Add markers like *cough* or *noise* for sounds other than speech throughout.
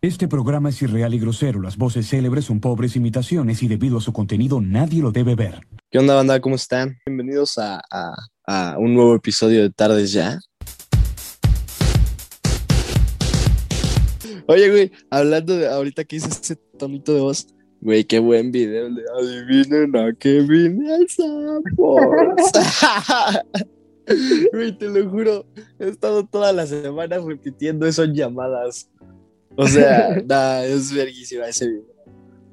Este programa es irreal y grosero. Las voces célebres son pobres imitaciones y debido a su contenido nadie lo debe ver. ¿Qué onda, banda? ¿Cómo están? Bienvenidos a, un nuevo episodio de Tardes Ya. Oye, güey, hablando de ahorita que hice ese tonito de voz, güey, qué buen video. el de Adivinen a qué vine al Sanborns". *laughs* Güey, te lo juro, he estado todas las semanas repitiendo eso en llamadas. O sea, *laughs* nah, es verguísima ese video.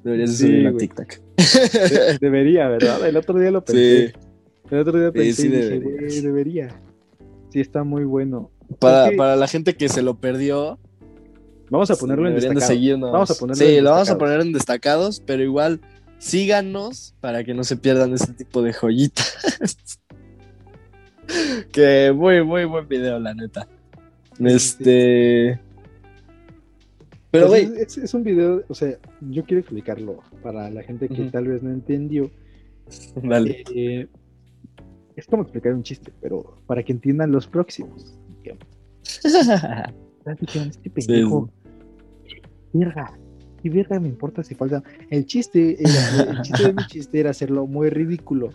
Deberías de Sí, subirlo a güey. TikTok. De- debería, ¿verdad? El otro día lo pensé. Sí. El otro día pensé sí y dije, deberías. güey, debería. Sí, está muy bueno. Para, para la gente que se lo perdió, Vamos a ponerlo en deberían de. Vamos a ponerlo Sí, lo vamos a destacados. poner en destacados, pero igual síganos para que no se pierdan ese tipo de joyitas. *laughs* que muy, muy buen video, la neta. Este. Pero, güey, es, es- un video, o sea, yo quiero explicarlo para la gente que Ujú. tal vez no entendió. dale. Eh, es como explicar un chiste, pero para que entiendan los próximos. *laughs* Este pendejo, verga, y verga me importa si falta. El chiste, era- el chiste de mi chiste era hacerlo muy ridículo.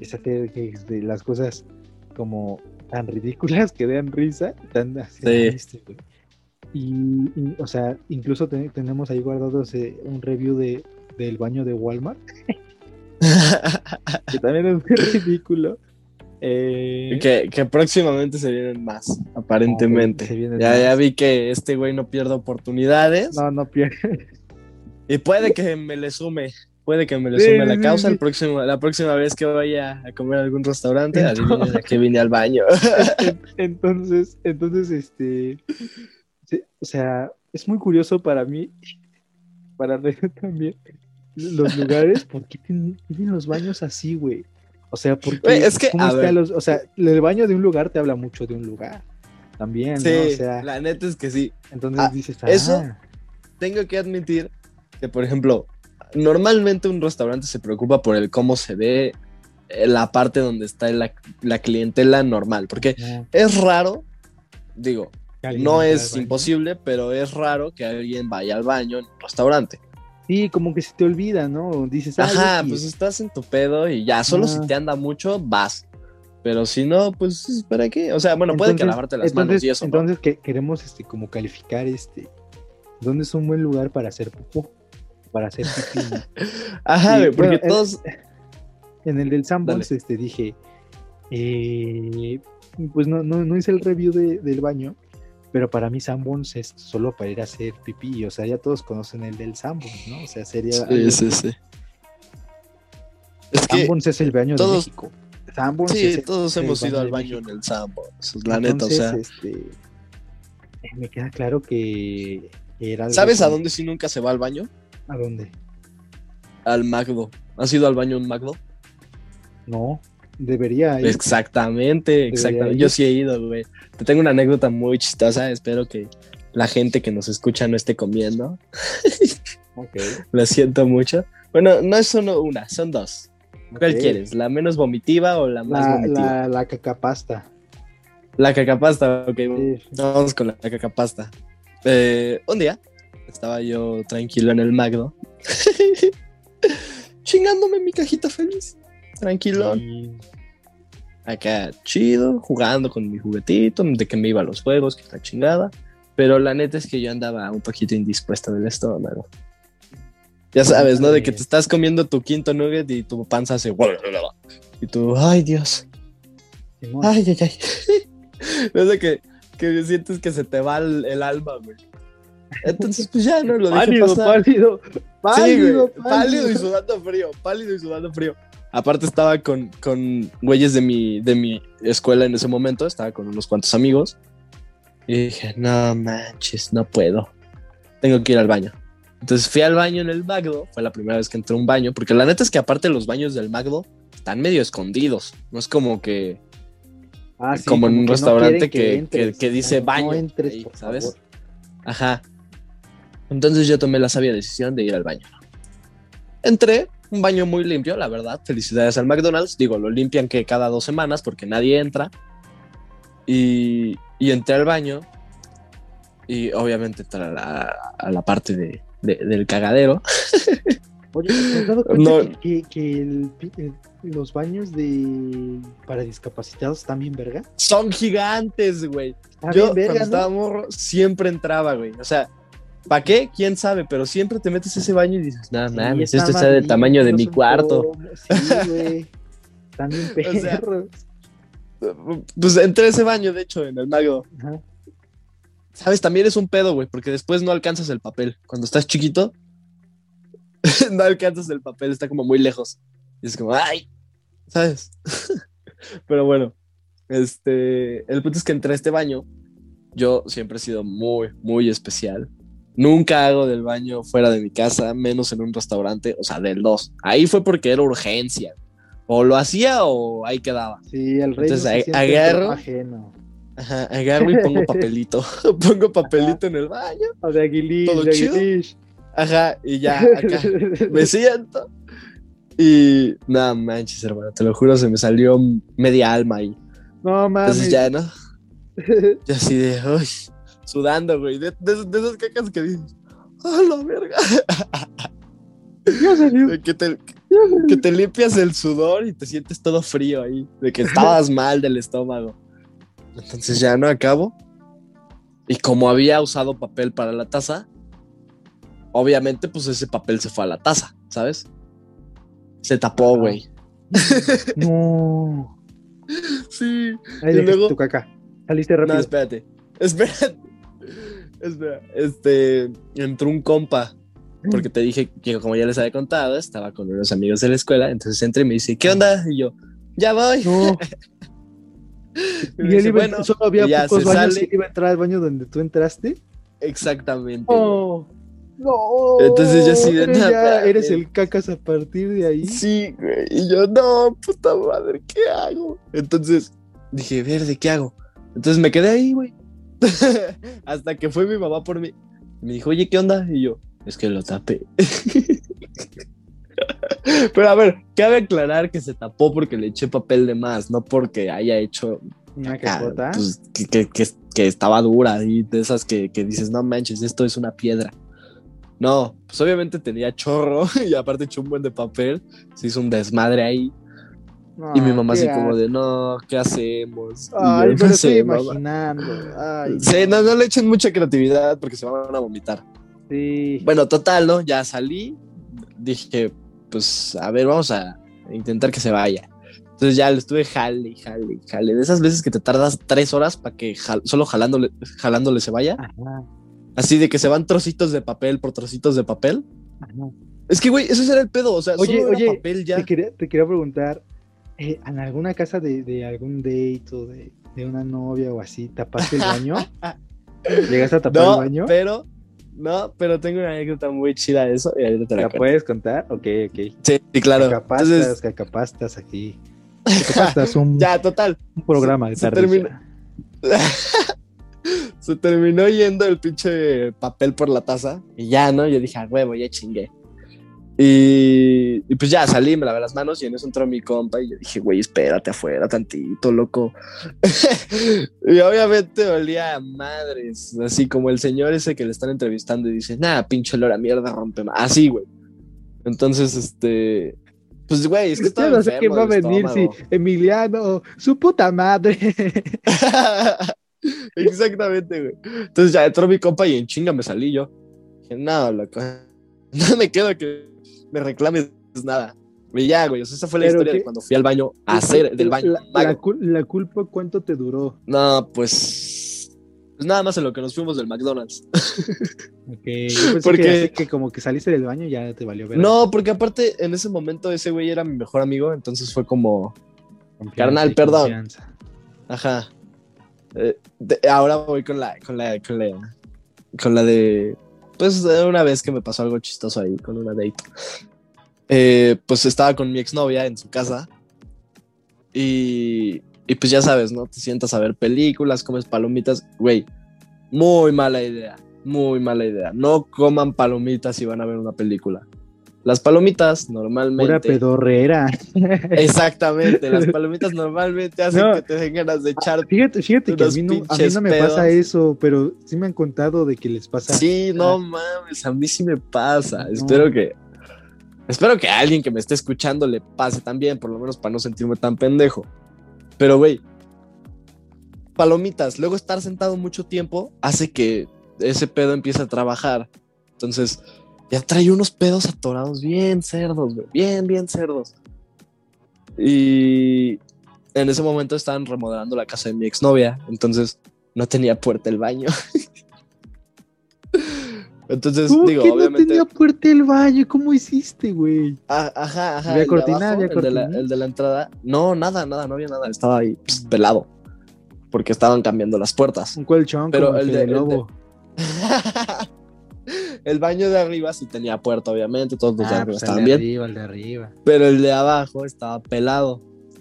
Es hacer que de las cosas como tan ridículas que den risa, tan así, Sí. Y, y, o sea, incluso te- tenemos ahí guardados eh, un review de, del baño de Walmart, *laughs* que también es muy ridículo. Eh, que, que próximamente se vienen más, aparentemente. se vienen ya, más. ya vi que este güey no pierde oportunidades. No, no pierde. Y puede que me le sume, puede que me le Sí, sume la sí, causa sí. el próximo, la próxima vez que vaya a comer a algún restaurante, adivinen a qué vine al baño. *laughs* En- entonces, entonces, este, o sea, es muy curioso para mí, para René *laughs* también, los lugares, ¿por qué tienen, tienen los baños así, güey? O sea, porque, es que, ¿cómo a ver. los- o sea, el baño de un lugar te habla mucho de un lugar, también, Sí, ¿no? O sea, la neta es que sí. entonces ah, dices, eso- ah, Tengo que admitir que, por ejemplo, normalmente un restaurante se preocupa por el cómo se ve eh, la parte donde está la, la clientela normal, porque es raro, digo, no es imposible, pero es raro que alguien vaya al baño en un restaurante. Sí, como que se te olvida, ¿no? Dices, ah, Ajá, pues estás en tu pedo y ya, solo si te anda mucho, vas. Pero si no, pues, ¿para qué? O sea, bueno, puede que Entonces- lavarte las manos entonces- y eso. ¿no? Entonces que queremos este como calificar este dónde es un buen lugar para hacer popó, para hacer pipí. *laughs* Ajá, Sí, porque bueno, eh, todos. En el del Sanborns este dije eh, pues no, no, no hice el review de- del baño, pero para mí Sanborns es solo para ir a hacer pipí, o sea, ya todos conocen el del Sanborns, ¿no? O sea, sería algo- Sí, sí, sí. Es que, Sanborns es el baño todos- de México. Sanborns es sí, el- todos hemos ido al baño en el Sanborns, la neta, o Entonces, sea. este, eh, me queda claro que era ¿Sabes a dónde sí nunca se va al baño? ¿A dónde? Al Magdo. ¿Has ido al baño en Magdo? No, debería ir. Exactamente, exactamente. Yo sí he ido, güey. Te tengo una anécdota muy chistosa. Espero que la gente que nos escucha no esté comiendo. *laughs* Ok, Lo siento mucho. Bueno, no es solo una, son dos. ¿Cuál ok. quieres? ¿La menos vomitiva o la más La, vomitiva? la, la cacapasta. La cacapasta, ok. Sí. Vamos con la cacapasta. Eh, un día estaba yo tranquilo en el Magdo. *laughs* Chingándome mi cajita feliz. Tranquilo. Y- Acá chido, jugando con mi juguetito, de que me iba a los juegos, que la chingada. Pero la neta es que yo andaba un poquito indispuesta del estómago. Ya sabes, ¿no? De que te estás comiendo tu quinto nugget y tu panza hace... Y tú, ay Dios. Ay, ay, ay. *laughs* Es de que, que sientes que se te va el, el alma, güey. Entonces, pues ya no lo dejé pálido, pasar. pálido, Sí, pálido, güey, pálido y sudando frío, pálido y sudando frío. Aparte estaba con, con güeyes de mi, de mi escuela en ese momento, estaba con unos cuantos amigos. Y dije, no manches, no puedo. Tengo que ir al baño. Entonces fui al baño en el Magdo, fue la primera vez que entré a un baño, porque la neta es que aparte los baños del Magdo están medio escondidos. No es como que, Ah, sí, como en un que restaurante que- que- entres. que dice No baño entres, ahí, por ¿sabes? favor. Ajá. Entonces yo tomé la sabia decisión de ir al baño. Entré, un baño muy limpio, la verdad. Felicidades al McDonald's. Digo, lo limpian que cada dos semanas porque nadie entra. Y, y entré al baño y obviamente entrar a la, a la parte de, de- del cagadero. *laughs* Oye, ¿te has dado cuenta No. que, que- que el- el- los baños de para discapacitados están bien verga? Son gigantes, güey. Yo verga, cuando ¿no? estaba morro siempre entraba, güey. O sea, ¿para qué? ¿Quién sabe? Pero siempre te metes a ese baño y dices, no Sí, mames, esto está del tamaño de mi cuarto. Sí, güey. Están bien *laughs* O sea, perros. Pues entré a ese baño, de hecho, en el mago. Ajá. ¿Sabes? También es un pedo, güey, porque después no alcanzas el papel. Cuando estás chiquito, *laughs* no alcanzas el papel, está como muy lejos. Y es como, ¡ay! ¿Sabes? *laughs* Pero bueno, este, el punto es que entré a este baño. Yo siempre he sido muy, muy especial. Nunca hago del baño fuera de mi casa, menos en un restaurante, o sea, del 2. Ahí fue porque era urgencia. O lo hacía o ahí quedaba. Sí, el rey Entonces, no agarro. ajeno. Ajá, agarro y pongo *laughs* papelito. *laughs* pongo papelito en el baño. O de aguilish, ¿Todo de chido? aguilish. Ajá, y ya acá *laughs* me siento. Y nada manches, hermano, te lo juro, se me salió media alma ahí. No mames. Entonces ya, ¿no? Yo así de, uy, sudando, güey. De, de- de esas cacas que dices, ¡ah, la verga! *laughs* Que, te, que te limpias el sudor y te sientes todo frío ahí. De que estabas *laughs* mal del estómago. Entonces ya no acabo. Y como había usado papel para la taza, obviamente, pues ese papel se fue a la taza, ¿sabes? Se tapó, güey. *laughs* No. Sí. Ahí Y luego- tu caca. Saliste rápido. No, espérate. Espérate. Espera. Este. Entró un compa. Porque te dije que, como ya les había contado, estaba con unos amigos de la escuela. Entonces entra y me dice, ¿qué onda? Y yo, ya voy. No. *laughs* Y él dice, iba, bueno, solo había ya pocos baños y iba a entrar al baño donde tú entraste. exactamente. güey. No. Entonces yo así de, "No, ya espérate". eres el cacas a partir de ahí. Sí, güey. Y yo, no, puta madre, ¿qué hago? Entonces dije, verde, ¿qué hago? Entonces me quedé ahí, güey. *laughs* Hasta que fue mi mamá por mí. Me dijo, oye, ¿qué onda? Y yo, es que lo tapé. *laughs* Pero a ver, cabe aclarar que se tapó porque le eché papel de más, no porque haya hecho Una cacota. pues, que, que- que- que estaba dura y de esas que, que dices, no manches, esto es una piedra. No, pues obviamente tenía chorro *laughs* y aparte echó un buen de papel, se hizo un desmadre ahí y mi mamá Ah, qué así como de, no, ¿qué hacemos? Ay, yo, pero "No estoy sé, mamá". imaginando. Ay, *laughs* Sí, no, no le echen mucha creatividad porque se van a vomitar. sí. Bueno, total, ¿no? Ya salí, dije, pues, a ver, vamos a intentar que se vaya. Entonces ya le estuve jale, jale, jale. De esas veces que te tardas tres horas para que jal- solo jalándole, jalándole se vaya. Ajá, Así de que se van trocitos de papel por trocitos de papel. ajá. Es que, güey, ese era el pedo. O sea, Oye, solo era oye, papel ya. Te quería, te quería preguntar, eh, ¿en alguna casa de, de algún date o de, de una novia o así, tapaste el baño? *laughs* ¿Llegaste a tapar No, el baño? pero, no, pero tengo una anécdota muy chida de eso y ahorita te la ¿La puedes contar? Ok, ok. Sí, sí, claro. Cacapastas, Entonces, cacapastas aquí. Cacapastas, un, *laughs* ya, total. un programa de se tarde. termina. *laughs* Se terminó yendo el pinche papel por la taza. Y ya, ¿no? Yo dije, a huevo, ya chingué. Y, y pues ya salí, me lavé las manos y en eso entró mi compa y yo dije, güey, espérate afuera tantito, loco. *laughs* y obviamente olía a madres, así como el señor ese que le están entrevistando y dice, nada, pinche olor a mierda, rompe. ma-". Así, güey. Entonces, este, pues, güey, es que estaba no sé quién va a venir, si. Emiliano, su puta madre. *laughs* Exactamente, güey. Entonces ya entró mi compa y en chinga me salí yo. Dije, no, loco. *laughs* No me quedo que me reclames nada. Y ya, güey. O sea, esa fue la historia qué- de cuando fui al baño a hacer del baño. La, culpa, ¿cuánto te duró? No, pues. Pues nada más en lo que nos fuimos del McDonald's. *laughs* Ok, Porque- que, que como que saliste del baño ya te valió ver. No, porque aparte en ese momento ese güey era mi mejor amigo. Entonces fue como. carnal, perdón. Ajá. Eh, de- ahora voy con la, con la, con la, con la de, pues de una vez que me pasó algo chistoso ahí con una date. Eh, pues estaba con mi exnovia en su casa y, y pues ya sabes, ¿no? Te sientas a ver películas, comes palomitas, güey. Muy mala idea, muy mala idea. No coman palomitas si van a ver una película. Las palomitas Pura normalmente. pedorrera. *laughs* Exactamente, las *laughs* palomitas normalmente hacen No. que te den ganas de echar. Fíjate, fíjate que a mí, no, a mí pinches no me pasa eso, pero sí me han contado de que les pasa. Sí, no mames, a mí sí me pasa. No. Espero que. Espero que a alguien que me esté escuchando le pase también, por lo menos para no sentirme tan pendejo. Pero, güey, palomitas, luego estar sentado mucho tiempo hace que ese pedo empiece a trabajar. Entonces, ya trae unos pedos atorados bien cerdos, güey, bien, bien cerdos. Y en ese momento estaban remodelando la casa de mi exnovia, entonces no tenía puerta el baño. *laughs* Entonces, ¿Cómo digo, que no obviamente. tenía puerta el baño? ¿Cómo hiciste, güey? Ah, Ajá, ajá. ¿Había de cortina? abajo, ¿Había el, de la, cortina? el de la entrada. No, nada, nada, no había nada. Estaba ahí pss, pelado. Porque estaban cambiando las puertas. Un colchón Pero como el de- de el de- lobo. *laughs* el baño de arriba sí tenía puerta, obviamente. Todos los de Ah, arriba pues el estaban de bien. arriba, el de arriba. Pero el de abajo estaba pelado.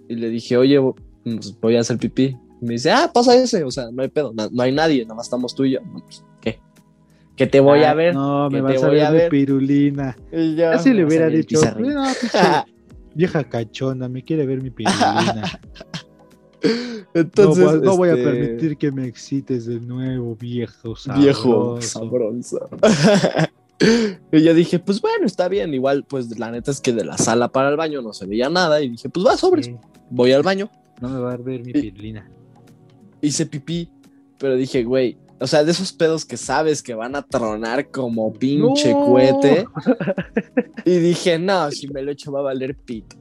Y le dije, oye, pues, voy a hacer pipí. Y me dice, ah, pasa ese. O sea, no hay pedo. No, hay nadie, nada más estamos tú y yo. Pues, ¿Qué? Que te voy a Ah, ver. No, me te vas a voy ver a mi ver. pirulina. Y yo, Ya si le hubiera el dicho, pizarrín. "No, pinche *laughs* vieja cachonda, me quiere ver mi pirulina. *laughs* *laughs* Entonces, no, voy- no voy a este, permitir que me excites de nuevo, viejo sabroso. viejo sabroso. *laughs* y yo dije, pues bueno, está bien. Igual, pues la neta es que de la sala para el baño no se veía nada. Y dije, pues va, sobres. Sí, Voy al baño, no me va a ver mi Y- pirulina. hice pipí. Pero dije, güey, o sea, de esos pedos que sabes que van a tronar como pinche No. cohete. *laughs* Y dije, no, si me lo echo va a valer pito.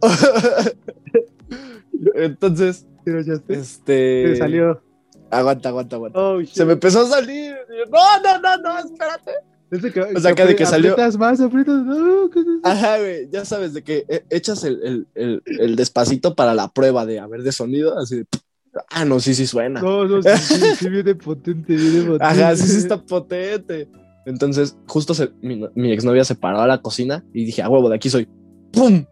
Entonces, Te, este. te salió. Aguanta, aguanta, aguanta. Oh, Se me empezó a salir. No, no, no, no, espérate. Que- O sea, acá de que salió- Aprietas más, aprietas. No, ¿qué es eso? Ajá, güey, ya sabes de que eh, echas el, el, el, el despacito para la prueba de a ver de sonido, así de, ah, no, sí, sí suena. No, no, sí, sí, sí viene potente, viene *laughs* potente. Ajá, sí, sí está potente. Entonces, justo se- mi, mi exnovia se paró a la cocina y dije, a huevo, de aquí soy. ¡Pum!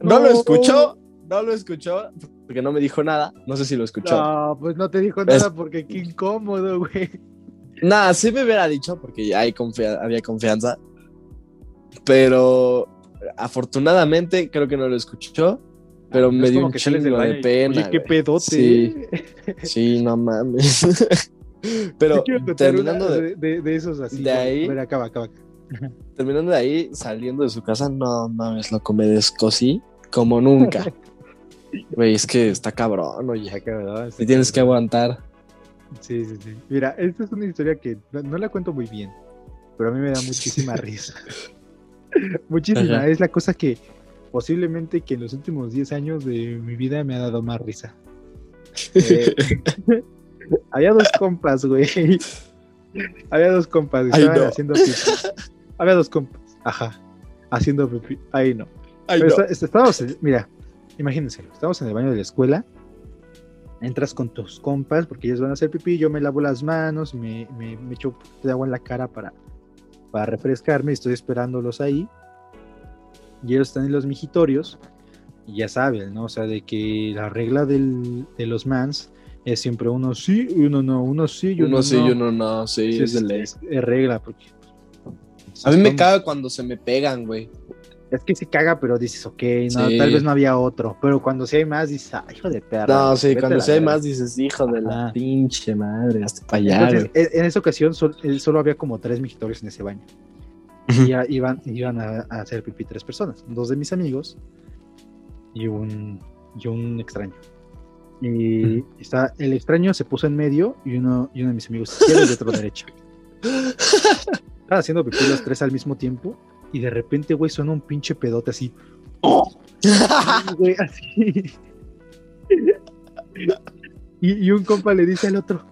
No, lo escuchó, no lo escuchó, porque no me dijo nada. No sé si lo escuchó. No, pues no te dijo nada porque qué incómodo, güey. Nada, sí me hubiera dicho, porque ya hay confia- había confianza. Pero afortunadamente creo que no lo escuchó. Pero me Es dio un que del chingo de pena. Oye, qué pedote. Sí. Sí, no mames. *laughs* Pero terminando una de, de, de esos así. de ahí- ver, acaba, acaba. terminando de ahí, saliendo de su casa, no mames, loco, me descosí como nunca. *laughs* Güey, es que está cabrón, oye. Acaba, ¿verdad? Te tienes que aguantar. Sí, sí, sí. Mira, esta es una historia que no, no la cuento muy bien, pero a mí me da muchísima *laughs* risa. *laughs* muchísima. Ajá. Es la cosa que posiblemente que en los últimos 10 años de mi vida me ha dado más risa. *laughs* Eh, había dos compas, güey. Había dos compas, Ay, estaban no. haciendo pipí. Había dos compas, ajá, haciendo pipí. Ahí no. Ay, no. está- está- estábamos, mira, imagínense, estamos en el baño de la escuela, entras con tus compas porque ellos van a hacer pipí, yo me lavo las manos, me, me, me echo un poquito de agua en la cara para, para refrescarme, estoy esperándolos ahí, y ellos están en los mijitorios, y ya saben, ¿no? O sea, de que la regla del, de los mans es siempre uno sí y uno no, uno sí y uno, Uno sí no. y uno no, sí, Sí, es es, es- regla, porque... A mí me caga cuando se me pegan, güey. Es que se caga, pero dices, ok, no, Sí. tal vez no había otro. Pero cuando sí hay más, dices, ay, hijo de perra. No, sí, a cuando sí hay verga". más dices, hijo de la pinche madre, hasta para allá, Entonces, güey. en, esa ocasión sol- solo había como tres mijitorios en ese baño. Y ya iban, iban a, a hacer pipí tres personas. Dos de mis amigos y un, y un extraño. Y está, el extraño se puso en medio y uno, y uno de mis amigos izquierdo y otro *laughs* derecho. Estaban haciendo pipí los tres al mismo tiempo y de repente, güey, suena un pinche pedote así. *laughs* güey, así. Y, y un compa le dice al otro,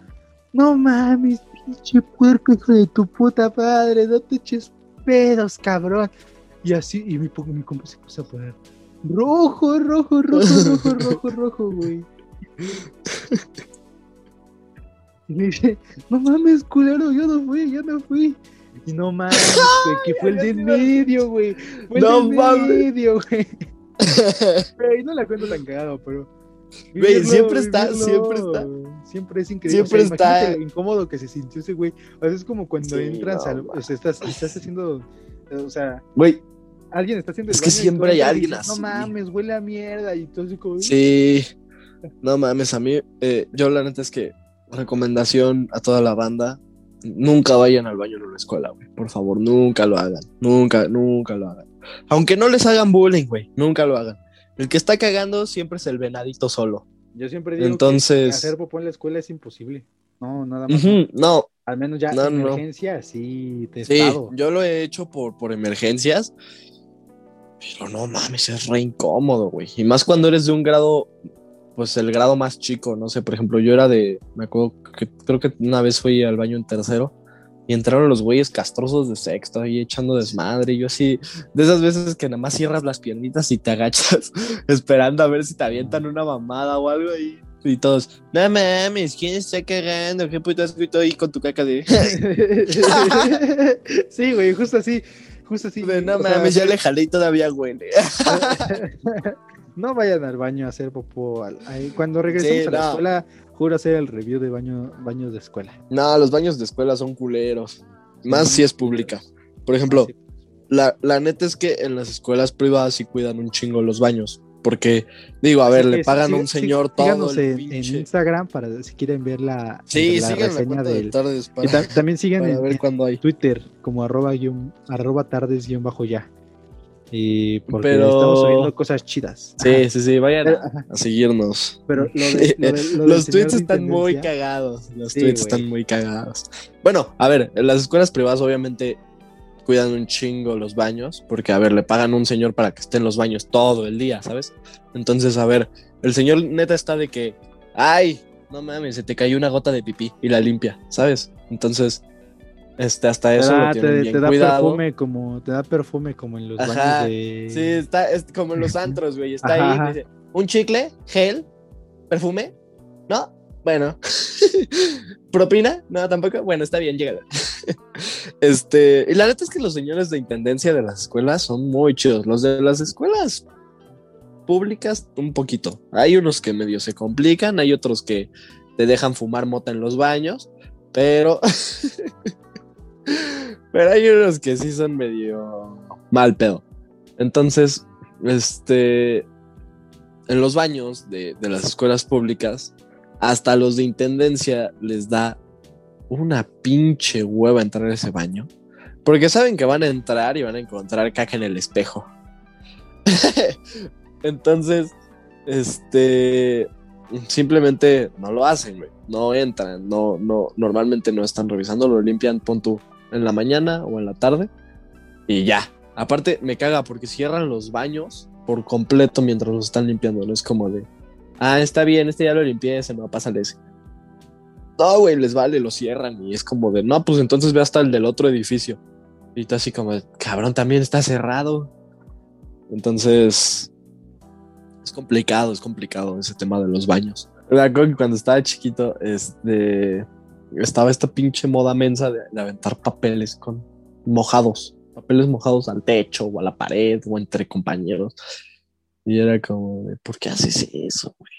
no mames, pinche puerco hijo de tu puta madre, no te eches pedos, cabrón. Y así, y mi, mi compa se puso a poner rojo, rojo, rojo, rojo, *laughs* rojo, rojo, güey. Y le dice, no mames, culero, yo no fui, yo no fui. Y no mames, güey, que *laughs* fue el de en medio, güey. Fue el No de mames. medio, güey. *laughs* Güey, no la cuento tan cagado, pero. Güey, siempre está, vivirlo, siempre está. Siempre es increíble. Siempre o sea, imagínate está. lo incómodo que se sintió ese güey. O sea, es como cuando Sí, entras no, al. O sea, estás, estás haciendo. O sea, Güey, alguien está haciendo Es que siempre hay alguien dices, así. No mames, huele a mierda. Y así como. Sí, no mames, a mí, eh, yo la neta es que recomendación a toda la banda, nunca vayan al baño en una escuela, güey, por favor, nunca lo hagan, nunca, nunca lo hagan. Aunque no les hagan bullying, güey, nunca lo hagan. El que está cagando siempre es el venadito solo. Yo siempre digo Entonces- que hacer popó en la escuela es imposible. No, nada más. No, Al menos ya No, en no. emergencia, sí, de sí, estado. yo lo he hecho por, por emergencias, pero no mames, es re incómodo, güey. Y más cuando eres de un grado, pues el grado más chico, no sé, por ejemplo, yo era de, me acuerdo que creo que una vez fui al baño en tercero y entraron los güeyes castrosos de sexto ahí echando desmadre. Y yo así, de esas veces que nada más cierras las piernitas y te agachas *laughs* esperando a ver si te avientan una mamada o algo ahí. Y todos, no mames, ¿quién está cagando? ¿Qué puto asco?" Y tú ahí con tu caca de, *laughs* sí, güey, justo así. Justo así. de, no sea, mames, ya le jalé y todavía huele. *laughs* no vayan al baño a hacer popó. Cuando regresemos Sí, a la no. escuela, juro hacer el review de baño, baños de escuela. No, los baños de escuela son culeros. Más Sí, si es pública. Por ejemplo, Sí. la, la neta es que en las escuelas privadas sí cuidan un chingo los baños. Porque, digo, a ver, le pagan a un señor todo el en. Instagram para si quieren ver la, Sí, la reseña de y ta- también para en, ver hay. Twitter como arroba, guión- arroba tardes guion bajo ya. Y porque Pero- estamos subiendo cosas chidas. Sí, Ajá. sí, sí, vayan a, a seguirnos. pero lo de, lo de- lo del los tweets están muy cagados. Los Sí, tweets están muy cagados. Bueno, a ver, en las escuelas privadas obviamente cuidan un chingo los baños, porque a ver, le pagan a un señor para que esté en los baños todo el día, ¿sabes? Entonces, a ver, el señor neta está de que, ay, no mames, se te cayó una gota de pipí y la limpia, ¿sabes? Entonces, este, hasta eso da, lo tienen te- bien te da cuidado. perfume como te da perfume como en los Ajá, baños de Sí, está es como en los *laughs* antros, güey. Está Ajá, ahí, ajá. dice, un chicle, gel, perfume, ¿no? Bueno. *laughs* ¿Propina? No, tampoco. Bueno, está bien, llega. *laughs* este, y la neta es que los señores de intendencia de las escuelas son muy chidos. Los de las escuelas públicas, un poquito. Hay unos que medio se complican, hay otros que te dejan fumar mota en los baños, pero. Pero hay unos que sí son medio mal pedo. Entonces, este. En los baños de, de las escuelas públicas, hasta los de intendencia les da una pinche hueva entrar a ese baño. Porque saben que van a entrar y van a encontrar caca en el espejo. *laughs* Entonces, este. Simplemente no lo hacen. No entran, no, no, normalmente no están revisando, lo limpian, pon en la mañana o en la tarde. Y ya. Aparte, me caga porque cierran los baños por completo mientras los están limpiando. No es como de, ah, está bien, este ya lo limpié, se me va a pasar ese. No, güey, les vale, lo cierran. Y es como de, no, pues entonces ve hasta el del otro edificio. Y tú así como, cabrón, también está cerrado. Entonces, es complicado, es complicado ese tema de los baños. Que cuando estaba chiquito, este, estaba esta pinche moda mensa de, de aventar papeles con mojados, papeles mojados al techo o a la pared o entre compañeros. Y era como, de, ¿por qué haces eso, güey?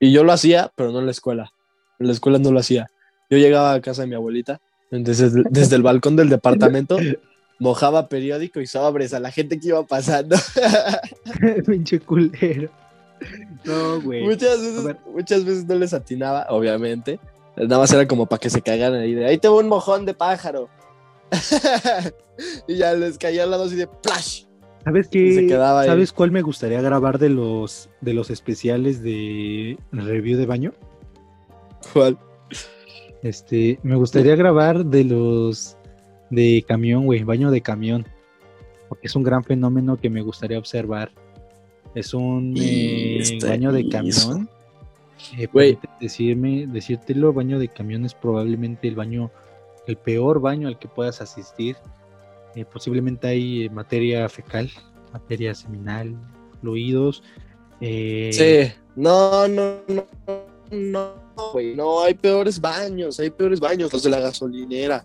Y yo lo hacía, pero no en la escuela. En la escuela no lo hacía. Yo llegaba a casa de mi abuelita, entonces desde el balcón del departamento mojaba periódico y sobres a la gente que iba pasando. *laughs* pinche culero. No, güey. muchas, veces, muchas veces no les atinaba, obviamente. Nada más era como para que se cagaran ahí de ahí tengo un mojón de pájaro. *laughs* y ya les caía al lado así de plash. ¿Sabes qué? ¿Sabes cuál me gustaría grabar de los de los especiales de review de baño? ¿Cuál? Este, me gustaría grabar de los de camión, güey, baño de camión. Porque es un gran fenómeno que me gustaría observar. Es un eh, baño de eso. Eh, Güey. permíteme decirme, decírtelo, baño de camión es probablemente el baño, el peor baño al que puedas asistir. Eh, posiblemente hay eh, materia fecal, materia seminal, fluidos. eh, Sí. No, no, no. No, güey. No, hay peores baños. Hay peores baños. Los de la gasolinera.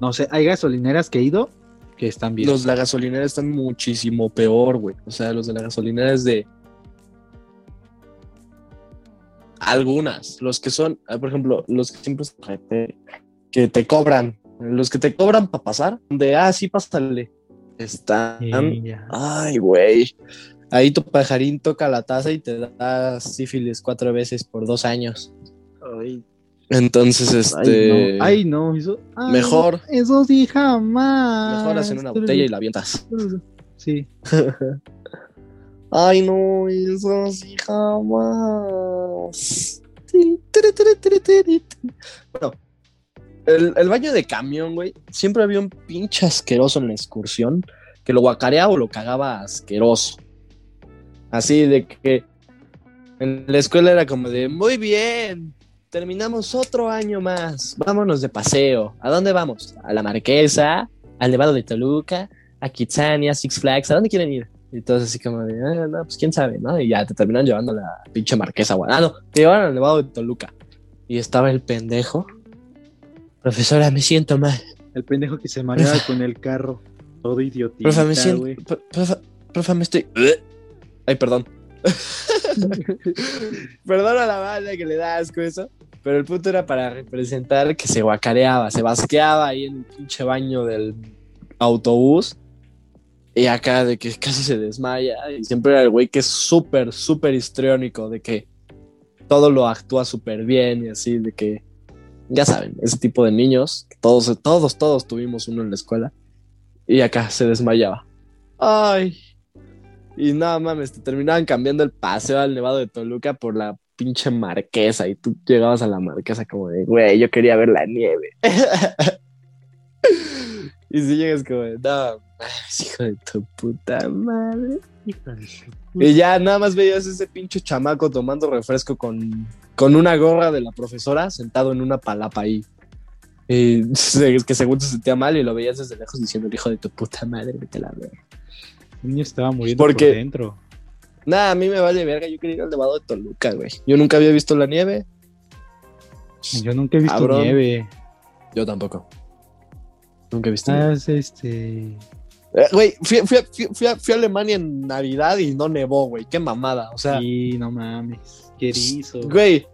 No sé, hay gasolineras que he ido que están bien. Los de la gasolinera están muchísimo peor, güey. O sea, los de la gasolinera es de. Algunas. Los que son, ah, por ejemplo, los que siempre te- que te cobran. Los que te cobran para pasar. De, ah, sí, pásale. están. Y ya. Ay, güey. Ahí tu pajarín toca la taza y te da sífilis cuatro veces por dos años. Ay, Entonces, este. ay, no, ay, no, eso, ay, Mejor. Eso sí, jamás. Mejor hacen una botella y la avientas. Sí. *laughs* Ay, no, eso sí jamás. Bueno, el, el baño de camión, güey, siempre había un pinche asqueroso en la excursión que lo guacareaba o lo cagaba asqueroso. Así de que en la escuela era como de, muy bien, terminamos otro año más, vámonos de paseo. ¿A dónde vamos? A la Marquesa, al Nevado de Toluca, a Kitsania, Six Flags, ¿a dónde quieren ir? Y todos así como de, ah, no, pues quién sabe, ¿no? Y ya te terminan llevando a la pinche Marquesa, güey. Ah, no, te llevaron al Nevado de Toluca. Y estaba el pendejo. Profesora, me siento mal. El pendejo que se mareaba con el carro. Todo idiotita, Profa, me siento. Profa, profa, me estoy. Ay, perdón. *laughs* Perdón a la banda que le da asco eso. Pero el punto era para representar que se guacareaba, se basqueaba ahí en el pinche baño del autobús. Y acá de que casi se desmaya. Y siempre era el güey que es súper, súper histriónico. De que todo lo actúa súper bien y así. De que, ya saben, ese tipo de niños. que Todos, todos, todos tuvimos uno en la escuela. Y acá se desmayaba. Ay. Y nada mames, te terminaban cambiando el paseo al Nevado de Toluca por la pinche marquesa. Y tú llegabas a la marquesa como de, güey, yo quería ver la nieve. *laughs* y si llegas como de, no, *laughs* hijo de tu puta madre. Y ya nada más veías ese pinche chamaco tomando refresco con, con una gorra de la profesora sentado en una palapa ahí. Y que según se sentía mal y lo veías desde lejos diciendo, hijo de tu puta madre, vete la verga. El niño estaba muriendo Porque- por dentro. Nada, a mí me vale verga. Yo quería ir al Nevado de Toluca, güey. Yo nunca había visto la nieve. Yo nunca he visto Cabrón. nieve. Yo tampoco. Nunca he visto nieve. Ah, es este. Eh, Güey, fui, fui a- fui- a- fui a Alemania en Navidad y no nevó, güey. Qué mamada. O sea, Sí, no mames. Qué erizo. güey.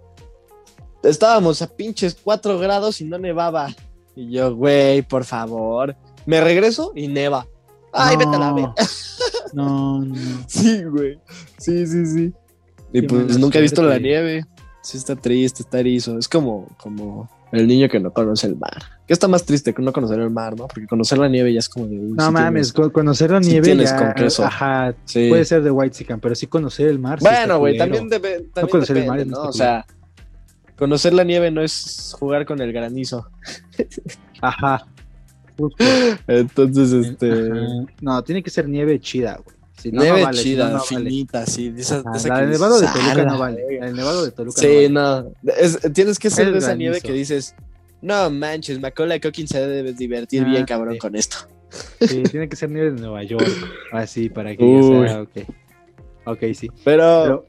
Estábamos a pinches 4 grados y no nevaba. Y yo, güey, por favor. Me regreso y neva. Ay, vete a la verga. No, *laughs* no, no. Sí, güey. Sí, sí, sí. Y Qué pues nunca he visto la nieve. Sí, está triste, está erizo. Es como, como el niño que no conoce el mar. ¿Qué está más triste que no conocer el mar, no? Porque conocer la nieve ya es como de. uy, No sí mames, tienes- con- conocer la sí nieve tienes ya, con queso. Ajá, Sí. puede ser de White Chicken, pero sí conocer el mar. sí Bueno, güey, también, debe, también conocer el mar no ¿no? O sea, conocer la nieve no es jugar con el granizo. Ajá. Justo. Entonces, este. Ajá. No, tiene que ser nieve chida, güey. Si no, nieve no vale, si chida, no, no vale. finita, sí. de esa- de esa la que del Nevado de "Ah, Toluca no vale. verga". El Nevado de Toluca Sí, no vale. no. Es- tienes que ser El de esa nieve que dices, no manches, Macaulay Culkin se debe divertir Ah, bien cabrón sí. con esto. Sí, tiene que ser nieve de Nueva York. *laughs* Así, para que Uy. ya sea, ok. Ok, sí. Pero, Pero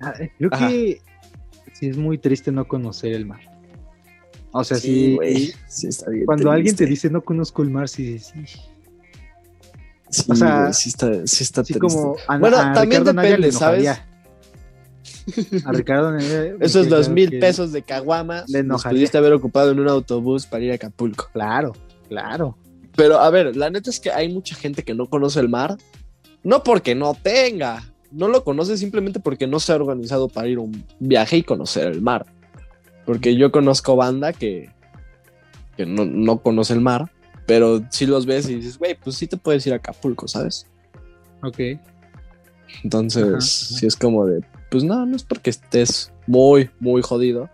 ah, creo Ajá. que sí es muy triste no conocer el mar. O sea, sí, sí, sí está bien. cuando alguien te dice no conozco el mar, sí, sí, Sí, o sea, sí está, sí está sí triste. como a, Bueno, a también Ricardo depende, ¿sabes? *laughs* A Ricardo *laughs* Esos dos mil que- pesos de caguama le los pudiste haber ocupado en un autobús para ir a Acapulco. Claro, claro. Pero a ver, la neta es que hay mucha gente que no conoce el mar, no porque no tenga, no lo conoce simplemente porque no se ha organizado para ir a un viaje y conocer el mar. Porque yo conozco banda que, que no, no conoce el mar, pero si los ves y dices, güey, pues sí te puedes ir a Acapulco, ¿sabes? Ok. Entonces, Ajá, ajá. sí es como de, pues no, no es porque estés muy, muy jodido.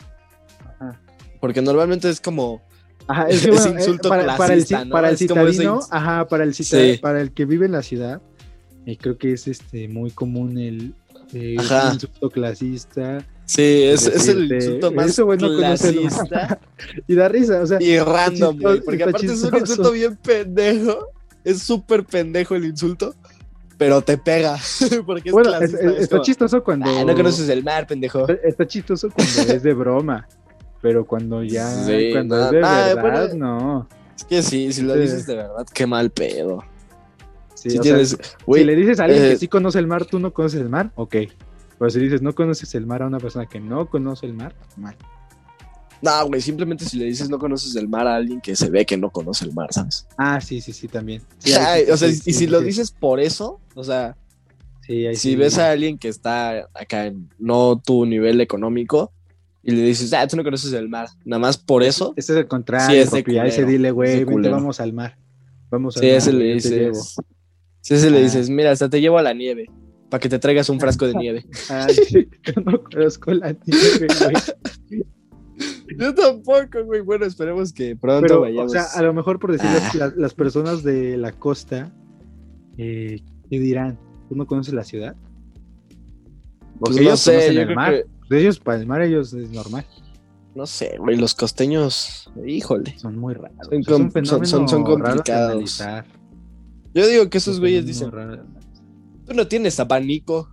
Ajá. Porque normalmente es como, Ajá, *laughs* es que, bueno, eh, insulto para, para el, clasista, ¿no? para el citadino, ajá, para el cita- Sí. para el que vive en la ciudad, eh, creo que es este muy común el eh, insulto clasista sí, es, es el Decirte, insulto más "Ese güey no conoce el mar". clasista *laughs* y da risa, o sea, y random, güey. Porque aparte es un insulto bien pendejo. Es súper pendejo el insulto, pero te pega. *laughs* porque es bueno, es- clasista. es- es está como, chistoso cuando "Ah, no conoces el mar, pendejo. está chistoso cuando es de broma, pero cuando ya *laughs* Sí, cuando no, es de verdad, bueno, no. Es que sí, si lo Sí. dices de verdad, qué mal pedo. Sí, Si sea, tienes, si le dices a alguien eh, que sí conoce el mar, tú no conoces el mar, ok. Pero si dices no conoces el mar a una persona que no conoce el mar, mal. No, güey, simplemente si le dices no conoces el mar a alguien que se ve que no conoce el mar, ¿sabes? Ah, sí, sí, sí, también. Sí, Ay, sí, o sea, sí, y sí, si sí, lo sí. dices por eso, o sea, Sí, si sí. ves a alguien que está acá en no tu nivel económico y le dices, ah, tú no conoces el mar, nada más por eso, Este es el contrario, Sí, es de ese dile, güey, vente, vamos al mar. Vamos al si mar, ese le dices, si ese le Ah. dices, mira, hasta te llevo a la nieve, para que te traigas un frasco de nieve. *laughs* Ay, *laughs* yo no conozco la nieve, güey. *laughs* *laughs* Yo tampoco, güey. Bueno, esperemos que pronto Pero, vayamos. o sea, a lo mejor por decir Ah. las, las personas de la costa, eh, ¿qué dirán? ¿Tú no conoces la ciudad? Pues Porque no ellos sé, conocen yo el creo mar. que, Pues ellos, para el mar, ellos es normal. no sé, güey, los costeños, híjole. Son muy raros. Son son- son- son complicados. Yo digo que esos güeyes dicen, tú no tienes abanico.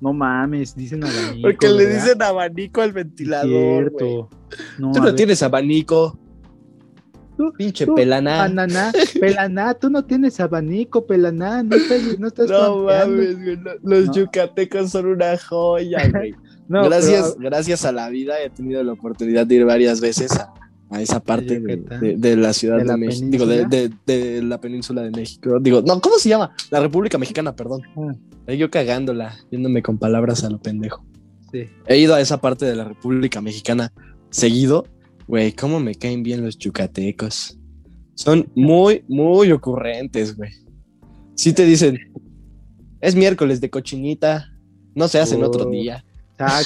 No mames, dicen abanico. Porque le ¿verdad? dicen abanico al ventilador, güey. Cierto. No, Tú no ver. tienes abanico. Tú- Pinche tú, pelana. Bananá, pelaná, tú no tienes abanico, pelaná, no estás, no estás mames, güey. Los No. yucatecos son una joya, güey. *laughs* No, gracias, pero- gracias a la vida he tenido la oportunidad de ir varias veces a, a esa parte de, Yucatán. de- de la ciudad ¿De de, la México. Digo, de, península? de- de la península de México. Digo, no, ¿cómo se llama? La República Mexicana, perdón. Ah. Yo cagándola, yéndome con palabras a lo pendejo. sí. He ido a esa parte de la República Mexicana seguido. Güey, cómo me caen bien los yucatecos. Son muy, muy ocurrentes, güey. Sí te dicen, es miércoles de cochinita, no se hacen otro Oh. día. Taco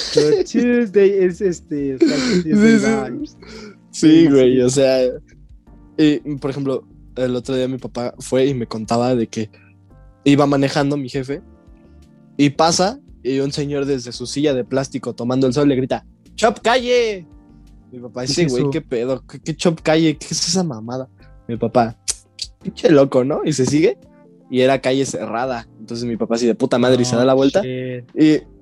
Tuesday es este. Taco Tuesday Sí, *laughs* sí. güey, o sea, y, por ejemplo, el otro día mi papá fue y me contaba de que iba manejando mi jefe y pasa y un señor desde su silla de plástico tomando el sol le grita, ¡Chop calle! Mi papá ¿Qué dice, güey? ¿qué pedo? ¿Qué, qué chop calle? ¿Qué es esa mamada? Mi papá, pinche loco, ¿no? Y se sigue y era calle cerrada. Entonces mi papá así de puta madre y se da la vuelta. Y,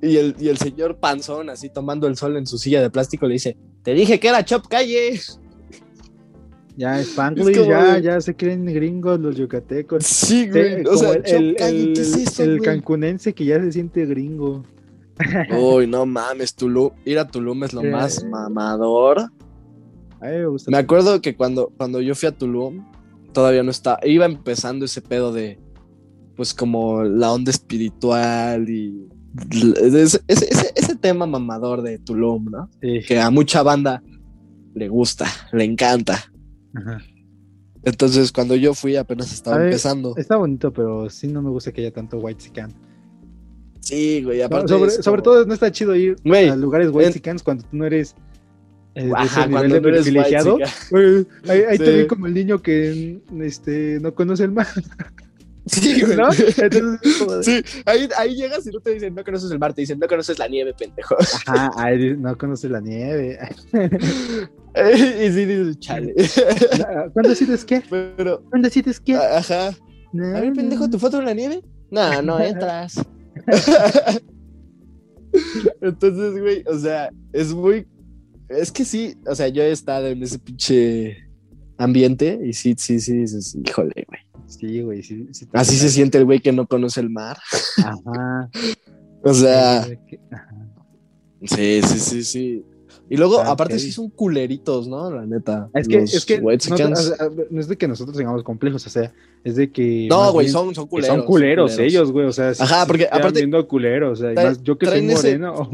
y el, y el señor panzón, así tomando el sol en su silla de plástico, le dice: Te dije que era Chop Calle. *laughs* Ya, Spanglish, como ya, de- ya se creen gringos los yucatecos. Sí, Sí, güey. O sea, el, Chop el, Calle, ¿qué es el- eso? el cancunense que ya se siente gringo. *laughs* Uy, no mames, Tulum. Ir a Tulum es lo más mamador. A mí me gusta. Me acuerdo que cuando, cuando yo fui a Tulum, todavía no estaba. Iba empezando ese pedo de. Pues como la onda espiritual y. Ese, ese, ese- tema mamador de Tulum, ¿no? Sí. Que a mucha banda le gusta, le encanta. Ajá. Entonces, cuando yo fui, apenas estaba ver, empezando. Está bonito, pero sí no me gusta que haya tanto white chican. Sí, güey, aparte. sobre, todo no está chido ir Güey, a lugares white chicans cuando tú no eres eh, Ajá, cuando no eres privilegiado. ahí Sí. te vi como el niño que este, no conoce el mar, *laughs* Sí, *laughs* güey. ¿no? Entonces, es como de- Sí, ahí, ahí llegas y no te dicen, no conoces el mar, te dicen, no conoces la nieve, pendejo. *laughs* Ajá, no conoce la nieve. *laughs* y sí dices, chale. ¿Cuándo decides qué? Pero, ¿Cuándo decides qué? ajá. No, A ver, pendejo. ¿tu foto en la nieve? No, no entras. Entonces, güey, o sea, es muy. Es que sí, o sea, yo he estado en ese pinche ambiente y sí, sí, sí, dices, híjole, güey. Sí, güey, sí, sí Así se siente el güey que no conoce el mar. Ajá. *laughs* O sea, ajá. sí, sí, sí, sí. Y luego, Ah, aparte, sí son culeritos, ¿no? La neta. Es que, es que nosotros- no es de que nosotros tengamos complejos, o sea, es de que. No, güey, son, son culeros. son culeros ellos, güey, o sea, Ajá, porque aparte- viendo culeros, o sea, más yo que soy ese- moreno.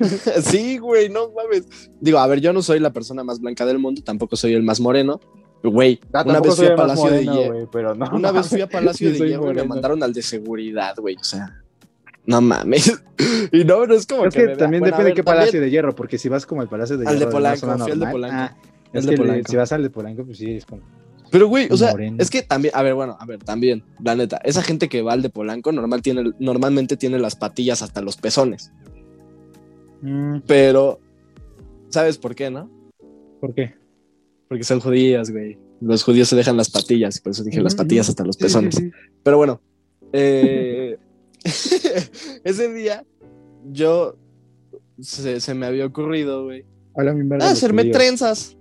*laughs* sí, güey, no mames. Digo, a ver, yo no soy la persona más blanca del mundo, tampoco soy el más moreno. Güey, Ah, una vez fui a Palacio de moreno, Hierro. güey, pero no. Una vez fui a *laughs* Palacio de Hierro y me mandaron al de seguridad, güey. O sea, no mames. *laughs* Y no, no es como Es que. que me vea- también bueno, depende de qué palacio de hierro, porque si vas como al palacio de Al de hierro. Polanco, al de normal, Polanco. ah, El es de que le- Polanco. si vas al de Polanco, pues sí, es como. Pero, güey, o sea, Moreno. es que también, a ver, bueno, a ver, también, la neta, esa gente que va al de Polanco normal tiene, normalmente tiene las patillas hasta los pezones. mm, Pero, ¿sabes por qué, no? ¿Por qué? Porque son judías, güey. Los judíos se dejan las patillas, por eso dije las Ujú, patillas hasta los Sí, sí, pezones. sí. Pero bueno, eh, *laughs* *laughs* ese día yo se, se me había ocurrido, güey. Ah, hacerme judíos. trenzas.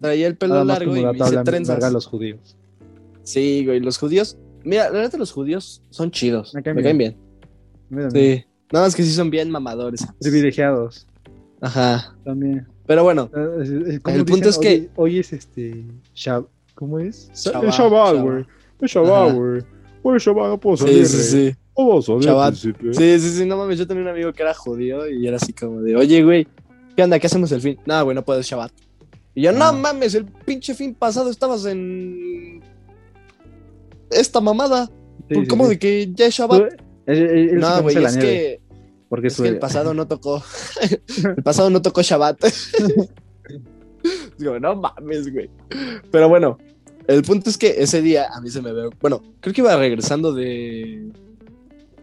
Traía el pelo largo y me hice trenzas. los judíos. Sí, güey, los judíos. Mira, la neta, los judíos son chidos. Me Me caen bien. Sí. Nada más que sí son bien mamadores. Privilegiados Ajá. también. Pero bueno, Ah, El punto es que- Hoy, hoy es este. Shab- ¿Cómo es? Shabbat, es Shabbat, güey. Es Shabbat, güey. Hoy es Shabbat, no puedo sí, salir. sí, güey. sí. Sí, sí, sí, no mames, yo tenía un amigo que era judío y era así como de, oye, güey, ¿qué onda? ¿Qué hacemos el fin? No, güey, no puedes Shabbat. Y yo, no Ah. mames, el pinche fin pasado estabas en esta mamada. Sí, ¿Cómo sí. de que ya es Shabbat? sí No, güey, es nieve, que, Porque es su- que el pasado no tocó. *laughs* el pasado no tocó Shabbat. *laughs* Digo, no mames, güey. Pero bueno, el punto es que ese día a mí se me ve. Bueno, creo que iba regresando de.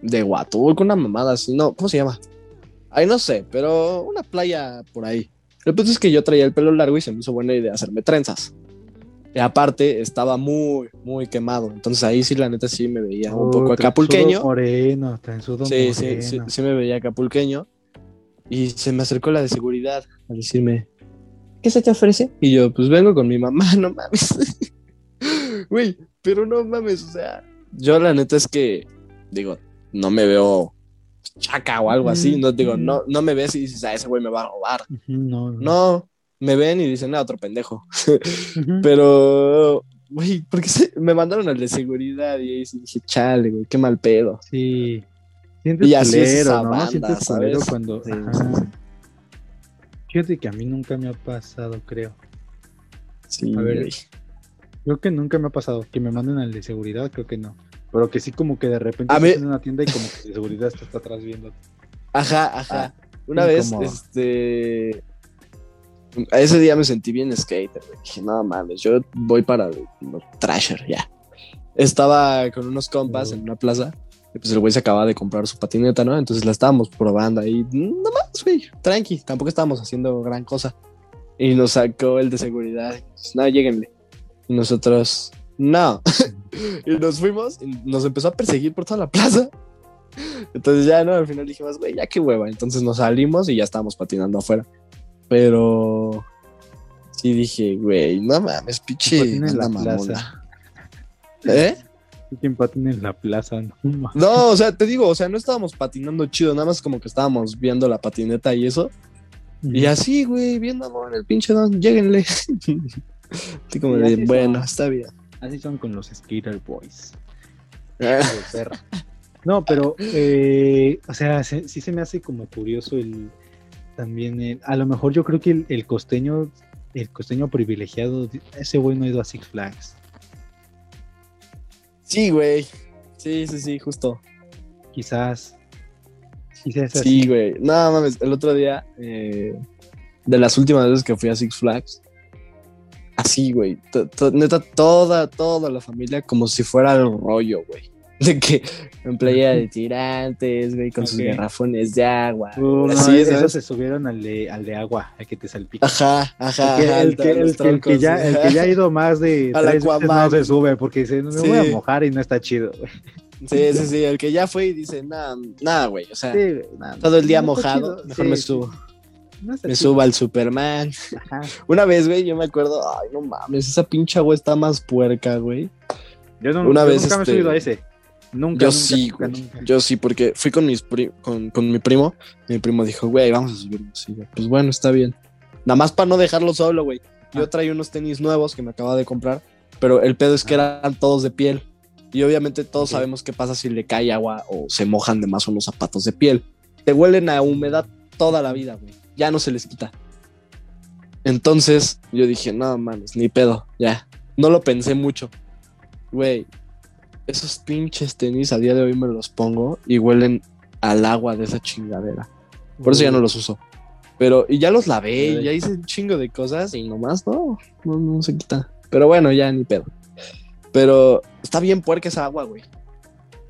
De Huatulco, una mamada así. No, ¿cómo se llama? Ay, no sé, pero una playa por ahí. El punto es que yo traía el pelo largo y se me hizo buena idea hacerme trenzas. Y aparte, estaba muy, muy quemado. Entonces ahí sí, la neta, sí me veía un Oh, poco trenzudo acapulqueño. Moreno, trenzudo Sí, sí, sí, moreno. sí me veía acapulqueño. Y se me acercó la de seguridad a decirme, ¿qué se te ofrece? Y yo, pues vengo con mi mamá, *laughs* no mames. *laughs* Güey, pero no mames, o sea, yo la neta es que, digo, no me veo chaca o algo así, no digo, no, no me ves y dices, ah, ese güey me va a robar. No, no. No, me ven y dicen, ah, otro pendejo. Pero, güey, porque me mandaron al de seguridad y ahí dije, chale, güey, qué mal pedo. Sí. Sientes Y así es culero, esa ¿no? banda, Sientes culero ¿sabes? cuando. Sí, sí, sí. Fíjate que a mí nunca me ha pasado, creo. Sí, A ver. güey. Creo que nunca me ha pasado. Que me manden al de seguridad, creo que no. Pero que sí, como que de repente A estás mí- en una tienda y como que de seguridad te está atrás viendo. Ajá, ajá. Una vez, como- este. Ese día me sentí bien skater, güey. Dije, no mames, yo voy para los trasher, ya. Estaba con unos compas en una plaza. Y pues el güey se acababa de comprar su patineta, ¿no? Entonces la estábamos probando ahí. No más, güey. Tranqui. Tampoco estábamos haciendo gran cosa. Y nos sacó el de seguridad. No, lleguenle. Y nosotros, no. *laughs* y nos fuimos. Y nos empezó a perseguir por toda la plaza. Entonces ya, ¿no? Al final dijimos, güey, ya qué hueva. Entonces nos salimos y ya estábamos patinando afuera. Pero sí dije, güey, no mames, pinche. patina en la plaza. ¿Eh? Y que empaten en la plaza, no No, o sea, te digo, o sea, no estábamos patinando chido, nada más como que estábamos viendo la patineta y eso. Y así, güey, viendo amor en el pinche don, lléguenle. *laughs* Así como de, bueno, está bien. Así son con los Skater Boys. perra. No, pero, eh, o sea, se- sí se me hace como curioso el también, el- a lo mejor yo creo que el, el costeño, el costeño privilegiado, ese güey no ha ido a Six Flags. Sí, güey. Sí, sí, sí, justo. Quizás, quizás. Sí, güey. No mames, el otro día, eh, de las últimas veces que fui a Six Flags, así, güey. to- to- Neta, toda, toda la familia como si fuera el rollo, güey. *laughs* De que en playa de tirantes, güey, con sus garrafones de agua. Uh, no, así, esos ¿sabes? se subieron al de, al de agua, al que te salpica. Ajá, ajá. El que, ajá, el, que, los el que- el que troncos, ya, el que ya ha *laughs* ido más de Al tres veces no se sube porque dice, me Sí. voy a mojar y no está chido. güey". Sí, sí, sí. El que ya fue y dice, nada, nada, güey. O sea, Sí, no, todo el día no mojado. Mejor Sí, me subo. No Me subo al Superman. Ajá. *laughs* Una vez, güey, yo me acuerdo, ay, no mames, esa pinche agua está más puerca, güey. Yo, no, Una yo vez, nunca me he este, subido a ese. Nunca. Yo nunca, sí, nunca, güey. nunca. Yo sí, porque fui con, mis pri- con, con mi primo. Mi primo dijo, güey, vamos a subirnos. Y yo, pues bueno, está bien. Nada más para no dejarlo solo, güey. Yo Ah. traía unos tenis nuevos que me acababa de comprar, pero el pedo es que eran todos de piel. Y obviamente todos sabemos qué pasa si le cae agua o se mojan de más unos zapatos de piel. Te huelen a humedad toda la vida, güey. Ya no se les quita. Entonces yo dije, no mames, ni pedo, ya. No lo pensé mucho. Güey, esos pinches tenis a día de hoy me los pongo y huelen al agua de esa chingadera. Por eso ya no los uso. Pero, y ya los lavé, y ya hice un chingo de cosas y nomás no, no, no se quita. Pero bueno, ya ni pedo. Pero está bien puerca esa agua, güey.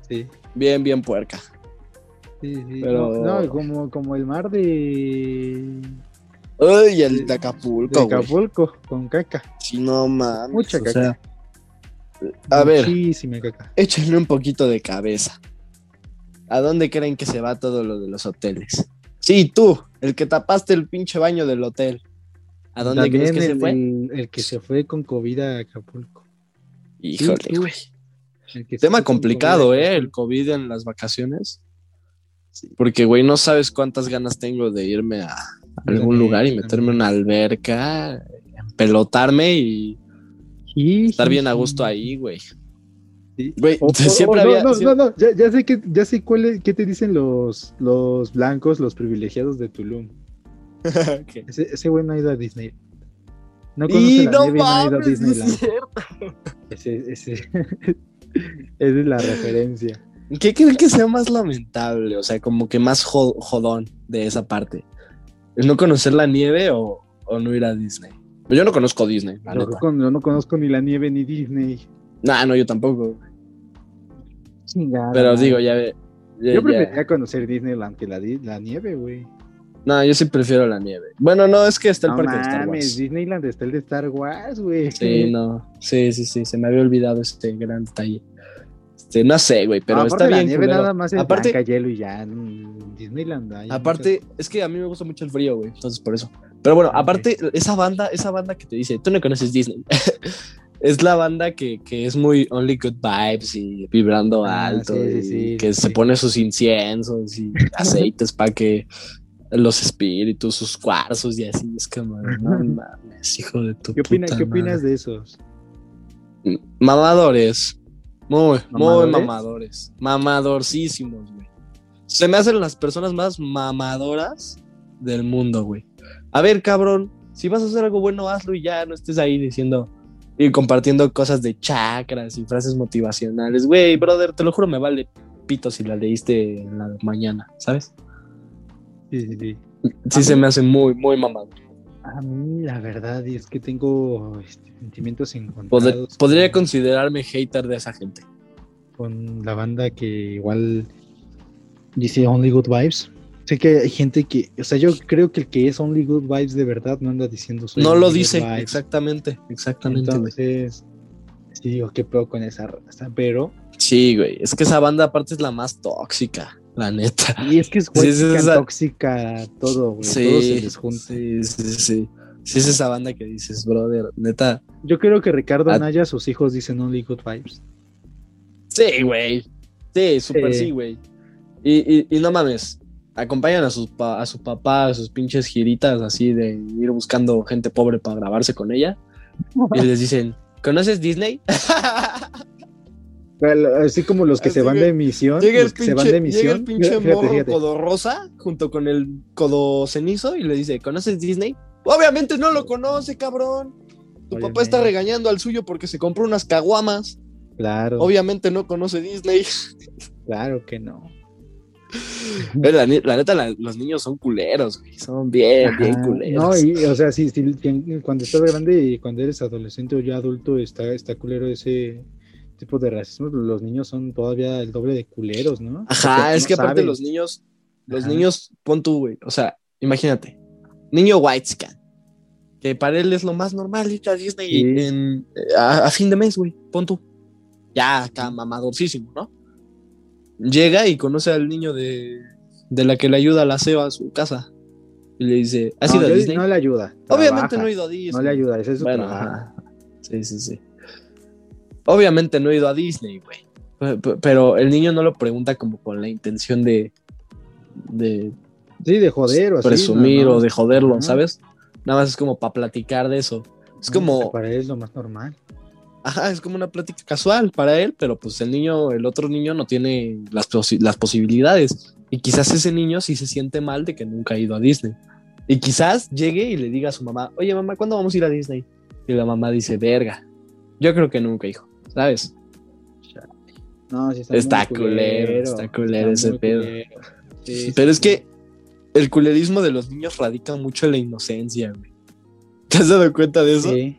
Sí, Bien, bien puerca. Sí, sí. Pero- No, no, como, como el mar de, Uy, el de de Acapulco. Acapulco, con caca. Sí, no mames. Mucha o caca. sea, a ver, caca. échenle un poquito de cabeza. ¿A dónde creen que se va todo lo de los hoteles? Sí, tú, el que tapaste el pinche baño del hotel. ¿A dónde También crees que se fue? El, el que se fue con COVID a Acapulco. Híjole, güey. Tema complicado, ¿eh? El COVID en las vacaciones. Porque, güey, no sabes cuántas ganas tengo de irme a, algún lugar y meterme en una alberca, pelotarme y Sí, estar sí, bien a sí. gusto ahí, güey. Sí. Güey, siempre o- había. No, no, siempre- no, no, ya, ya sé que, ya sé cuál es- qué te dicen los, los blancos, los privilegiados de Tulum. *laughs* ¿Qué? Ese, ese güey no ha ido a Disney. No Y conoce la no nieve y no ha ido a mames, sí es Disneyland. Ese, ese, *laughs* esa es la referencia. ¿Qué creen que sea más lamentable? O sea, como que más jo- jodón de esa parte. ¿El no conocer la nieve o, o no ir a Disney? Yo no conozco Disney, la Yo, neta. con- yo no conozco ni la nieve ni Disney. Nah, no, yo tampoco. Chingada. Pero digo, ya ve. ya- Yo ya- preferiría conocer Disneyland que la, nieve, güey. No, yo sí prefiero la nieve. Bueno, no, es que está el No parque de Star mames, Wars. Disneyland está el de Star Wars, güey. Sí, no. Sí, sí, sí. Se me había olvidado este gran detalle. Este, no sé, güey, pero No, está la bien. nieve nada más es Aparte- blanca, hielo y ya. en Disneyland. hay Aparte, es que a mí me gusta mucho el frío, güey. Entonces, por eso. Pero bueno, Ah, ok. aparte, esa banda, esa banda que te dice, tú no conoces Disney. *laughs* es la banda que, que es muy Only Good Vibes y vibrando Ah, alto. sí, sí, y que se pone sus inciensos y *laughs* aceites para que los espíritus, sus cuarzos y así. Es como, no mames, hijo de tu ¿Qué, opina- puta ¿qué opinas madre. de esos? Mamadores. Muy, muy ¿Mamadores? mamadores. Mamadorcísimos, güey. Se me hacen las personas más mamadoras del mundo, güey. A ver, cabrón, si vas a hacer algo bueno, hazlo y ya no estés ahí diciendo y compartiendo cosas de chakras y frases motivacionales. Güey, brother, te lo juro, me vale pito si la leíste en la mañana, ¿sabes? Sí, sí, sí. Sí, se me hace muy, muy mamado. A mí, la verdad, y es que tengo este, sentimientos encontrados. podría con- considerarme hater de esa gente. con la banda que igual dice Only Good Vibes. Sé que hay gente que, o sea, yo creo que el que es Only Good Vibes de verdad no anda diciendo No lo dice, Vibes. exactamente, exactamente. Entonces, sí digo, qué pedo con esa raza, pero. Sí, güey. Es que esa banda aparte es la más tóxica, *laughs* la neta. Y es que es Sí, güey, sí, esa- tóxica, todo, güey. todo se Sí, les junta. sí, sí, sí. Sí es esa banda que dices, brother, neta. Yo creo que Ricardo Ah. Naya, sus hijos dicen Only Good Vibes. Sí, güey. Sí, súper Sí. sí, güey. Y, y, y no mames, acompañan a, sus pa- a su papá, a sus pinches giritas así de ir buscando gente pobre para grabarse con ella. Y les dicen, ¿conoces Disney? *laughs* Así como los que Así se van de misión, Llega el, se van de llega misión. el pinche fíjate, morro fíjate. codo rosa junto con el codo cenizo y le dice, ¿conoces Disney? Obviamente no lo conoce, cabrón. Tu papá está regañando al suyo porque se compró unas caguamas. Claro, Obviamente no conoce Disney. claro que no. *laughs* Pero la, neta, la- los niños son culeros, güey. Son bien, bien culeros. No, y, o sea, sí, sí, cuando estás grande y cuando eres adolescente o ya adulto, está, está culero ese tipo de racismo. Los niños son todavía el doble de culeros, ¿no? Ajá, Porque es no que aparte saben. los niños, los Ajá. niños, pon tú, güey. O sea, imagínate, niño white scan, que para él es lo más normal ir a Disney Sí. en- a, a fin de mes, güey. Pon tú. Ya acá mamadorcísimo, ¿no? Llega y conoce al niño de, de la que le ayuda a la SEO a su casa. Y le dice, ¿has No, ido a Disney? no le ayuda. Obviamente no he ido a Disney. No le ayuda, ese es su Bueno, trabajo. ajá. Sí, sí, sí. Obviamente no he ido a Disney, güey. Pe- pe- Pero el niño no lo pregunta como con la intención de, de Sí, de joder o así. presumir no, no. o de joderlo, Ajá. ¿sabes? Nada más es como para platicar de eso. Es como, Para él es lo más normal. ajá, es como una plática casual para él, pero pues el niño, el otro niño no tiene las, posi- las posibilidades. Y quizás ese niño sí se siente mal de que nunca ha ido a Disney. Y quizás llegue y le diga a su mamá, oye mamá, ¿cuándo vamos a ir a Disney? Y la mamá dice, verga. Yo creo que nunca, hijo, ¿sabes? No, sí está, Está muy culero, está culero ese pedo. culero. Sí, Pero sí, es que el culerismo de los niños radica mucho en la inocencia, güey. *laughs* ¿Te has dado cuenta de eso? Sí.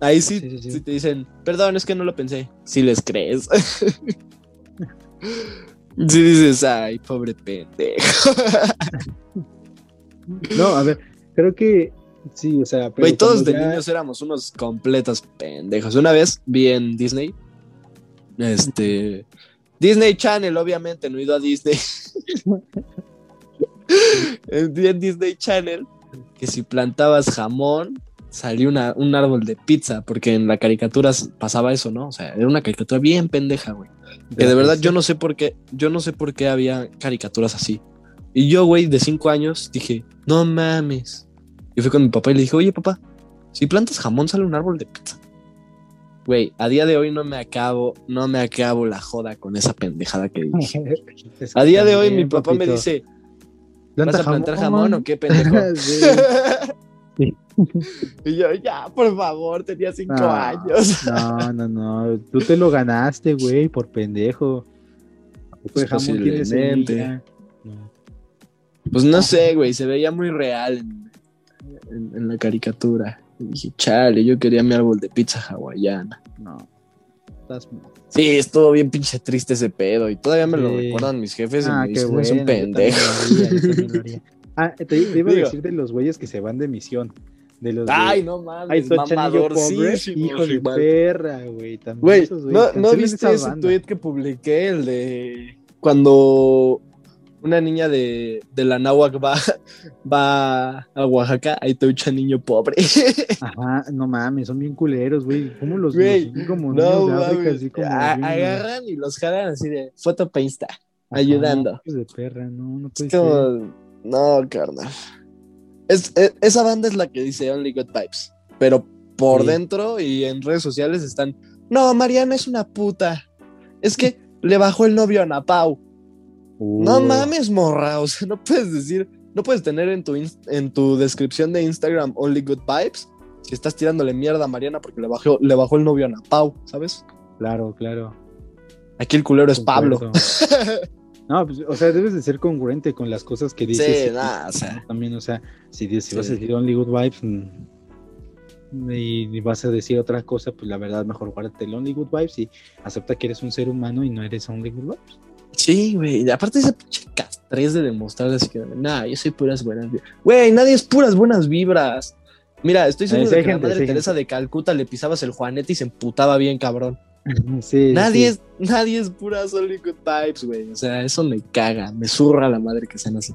Ahí sí, Sí, sí, sí. sí te dicen, perdón, es que no lo pensé. Si les crees. *laughs* Si dices, ay, pobre pendejo. *laughs* No, a ver, creo que sí, o sea, pero Güey, todos de niños éramos unos completos pendejos. Una vez vi en Disney, este, Disney Channel, obviamente, no he ido a Disney. *laughs* Vi en Disney Channel que si plantabas jamón, una- un árbol de pizza, porque en la caricatura pasaba eso, ¿no? O sea, era una caricatura bien pendeja, güey. Que de verdad yo no sé por qué, yo no sé por qué había caricaturas así. Y yo, güey, de cinco años, dije, no mames. Y fui con mi papá y le dije, oye, papá, si plantas jamón sale un árbol de pizza. Güey, a día de hoy no me acabo, no me acabo la joda con esa pendejada que *laughs* dije. A día de hoy mi papá me dice, ¿Planta ¿vas a plantar jamón o qué pendejo? *laughs* Sí. *laughs* y yo, ya, por favor, tenía cinco años. No, no, no. Tú te lo ganaste, güey, por pendejo. De jamón tiene semilla. No. Pues no sé, güey, se veía muy real en, en- en la caricatura. Y dije, chale, yo quería mi árbol de pizza hawaiana. No. Mal. Sí, estuvo bien pinche triste ese pedo y todavía me lo Sí. recuerdan mis jefes y Ah, me qué dicen, bueno. es un pendejo. *laughs* Ah, te, te iba a decir de los güeyes que se van de misión. De los de- Ay, no mames, mamadorcísimo, hijo de igual. perra, güey. También Güey, esos güeyes, ¿no, ¿no viste ese banda. tweet que publiqué? El de cuando una niña de, de la náhuac va, *laughs* va a Oaxaca, ahí está un niño pobre. *laughs* Ajá, no mames, son bien culeros, güey. ¿Cómo los, Güey, los ven como no de África, mames. así como. A- bien- agarran y los jalan así de foto pa' Insta, Ajá, ayudando. hijos de perra, no, no puede Es ser. como, no, carnal. Es, es- esa banda es la que dice Only Good Vibes, pero por Sí. dentro y en redes sociales están, no, Mariana es una puta. Es que le bajó el novio a Napau. No Uh, mames, morra. O sea, no puedes decir, no puedes tener en tu, en tu descripción de Instagram Only Good Vibes si estás tirándole mierda a Mariana porque le bajó, le bajó el novio a Napau, ¿sabes? Claro, claro. Aquí el culero es Pablo. No, pues, o sea, debes de ser congruente con las cosas que dices. Sí, nada, o sea. También, o sea, si, vas a decir Only Good Vibes mm, y, y vas a decir otra cosa, pues la verdad, mejor guárdate el Only Good Vibes y acepta que eres un ser humano y no eres Only Good Vibes. Sí, güey. Aparte ese pinche castrés de demostrar así que, nah, yo soy puras buenas vibras. Güey, nadie es puras buenas vibras. Mira, estoy seguro sí de que gente, la madre sí Teresa de Calcuta le pisabas el juanete y se emputaba bien, cabrón. *laughs* Sí, Nadie, sí. es, nadie es puras only good vibes, güey. O sea, eso me caga, me zurra la madre que sean así.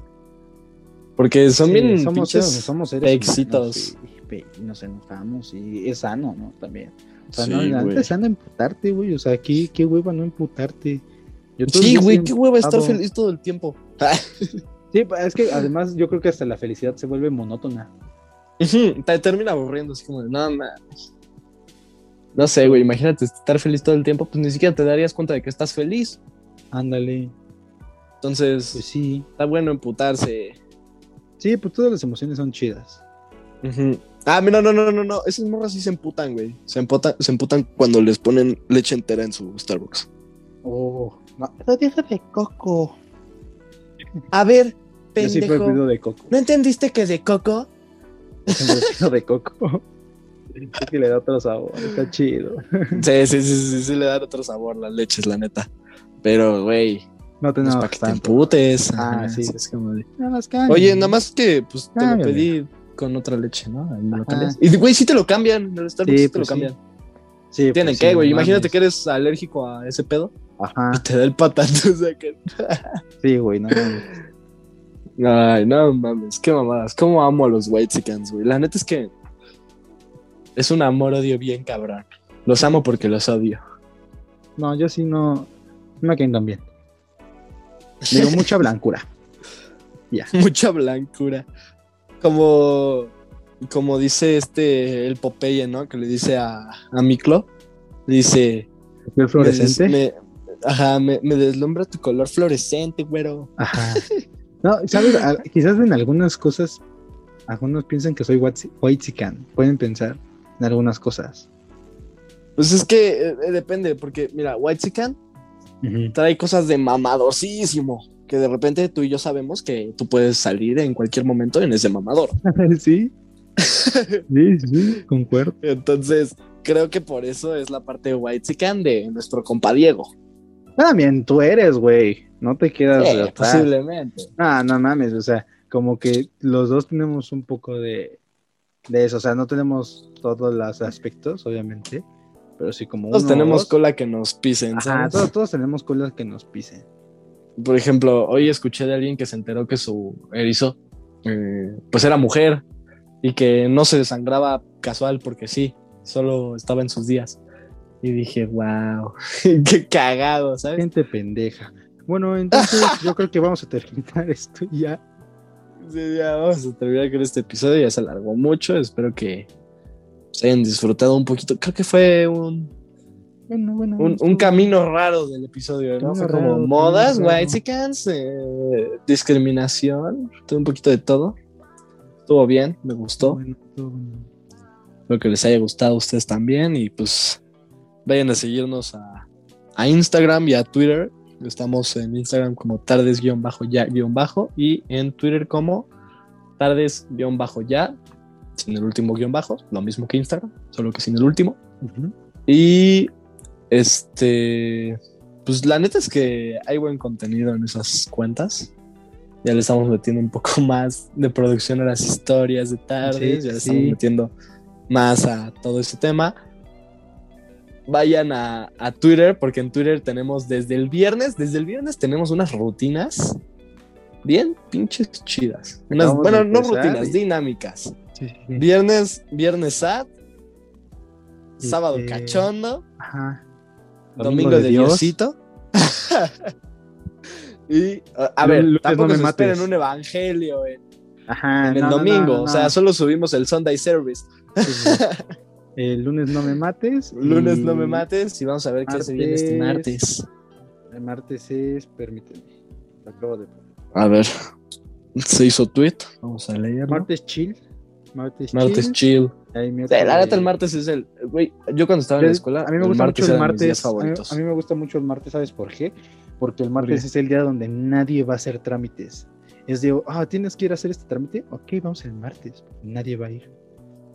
Porque son bien somos, seres- somos seres éxitos. humanos y, y nos enojamos y es sano, ¿no? También. O sea, no, la güey. neta es sano emputarte, güey. O sea, aquí, qué hueva no emputarte. Sí, güey, qué hueva estar feliz todo el tiempo. *laughs* Sí, es que además yo creo que hasta la felicidad se vuelve monótona. Te termina aburriendo, así como de, no mames. No sé, güey, imagínate estar feliz todo el tiempo, pues ni siquiera te darías cuenta de que estás feliz. Ándale. Entonces, Pues sí. está bueno emputarse. Sí, pues todas las emociones son chidas. Ujú. Ah, mira, no, no, no, no. Esas morras sí se emputan, güey. Se emputan, se emputan cuando les ponen leche entera en su Starbucks. Oh, no. Pero deja de coco. A ver, Yo pendejo. pido de coco. ¿No entendiste que de coco? Siempre de coco. *laughs* Es que le da otro sabor, está chido. Sí, sí, sí, sí, sí, le dan otro sabor las leches, la neta. Pero, güey, No no tenemos para que te emputes. Ah, sí. es como de- Nada más. Oye, nada más que, pues, te lo pedí con otra leche, ¿no? Y, güey, sí te lo cambian. En el Starbucks Sí, sí te lo pues cambian. Sí, Tienen pues que, güey. no Imagínate que eres alérgico a ese pedo Ajá. y te da el patato. *laughs* O sea que. Sí, güey, no mames. Ay, no mames, qué mamadas. Cómo amo a los Whitesicans, güey. La neta es que es un amor-odio bien cabrón. Los amo porque los odio. No, yo sí no. No me caen tan bien. Digo, *laughs* mucha blancura. Mucha blancura. Como, como dice este, el Popeye, ¿no? Que le dice a, a Miklo. Dice. ¿El me fluorescente? me- ajá, me, me deslumbra tu color fluorescente, güero. Ajá. *laughs* No, ¿sabes? A- quizás en algunas cosas, algunos piensan que soy whitezican. Pueden pensar en algunas cosas. Pues es que eh, eh, depende, porque mira, Whitezican Ujú. trae cosas de mamadorcísimo. Que de repente tú y yo sabemos que tú puedes salir en cualquier momento en ese mamador. *laughs* sí. Sí, sí, concuerdo. Entonces, creo que por eso es la parte Whitezican de nuestro compa Diego. También tú eres, güey. No te de atrás. posiblemente. Ah, no mames, o sea, como que los dos tenemos un poco de, de eso, o sea, no tenemos todos los aspectos, obviamente, pero sí como Todos uno tenemos dos. cola que nos pisen. Ajá, ¿sabes? todos, todos tenemos colas que nos pisen. Por ejemplo, hoy escuché de alguien que se enteró que su erizo, eh, pues era mujer y que no se desangraba casual porque sí, solo estaba en sus días. Y dije, wow, *laughs* qué cagado, ¿sabes? Gente pendeja. Bueno, entonces yo creo que vamos a terminar *laughs* esto ya. Sí, ya vamos a terminar con este episodio. Ya se alargó mucho. Espero que se hayan disfrutado un poquito. Creo que fue un, Bueno, bueno. un, un camino raro del episodio, ¿no? Fue como raro, modas, whitexicans, eh, discriminación, tuvo un poquito de todo. Estuvo bien, me gustó. Todo bueno. Espero que les haya gustado a ustedes también. Y pues vayan a seguirnos a, a Instagram y a Twitter. Estamos en Instagram como tardes-ya-bajo y en Twitter como tardes-ya, sin el último guion bajo, lo mismo que Instagram, solo que sin el último. Y este, pues la neta es que hay buen contenido en esas cuentas. Ya le estamos metiendo un poco *laughs* más de producción a las historias de tardes, Sí, ya le sí. estamos metiendo más a todo ese tema. Vayan a, a Twitter, porque en Twitter tenemos desde el viernes, desde el viernes tenemos unas rutinas bien pinches chidas. Unas, bueno, no rutinas, y- dinámicas. Sí, sí, sí. Viernes, viernes sad, sábado Este, cachondo, Ajá. domingo, de, Dios. Diosito. *laughs* y a, ver, lunes tampoco no me se esperen un evangelio en, Ajá. en el no, domingo. no, O sea, solo subimos el Sunday service. *laughs* El lunes no me mates. *laughs* Lunes no me mates y vamos a ver qué se viene este Martes. El martes es, permíteme. lo acabo de poner. A ver, se hizo tweet. Vamos a leerlo. Martes chill. Martes, Martes chill. chill. Sí, la neta, el martes es el. Güey, yo cuando estaba en la escuela, a mí me gusta martes mucho el martes. A mí, favoritos. a mí me gusta mucho el martes, ¿sabes por qué? Porque el martes qué? es el día donde nadie va a hacer trámites. Es de, ah, tienes que ir a hacer este trámite. Ok, vamos el martes. Nadie va a ir.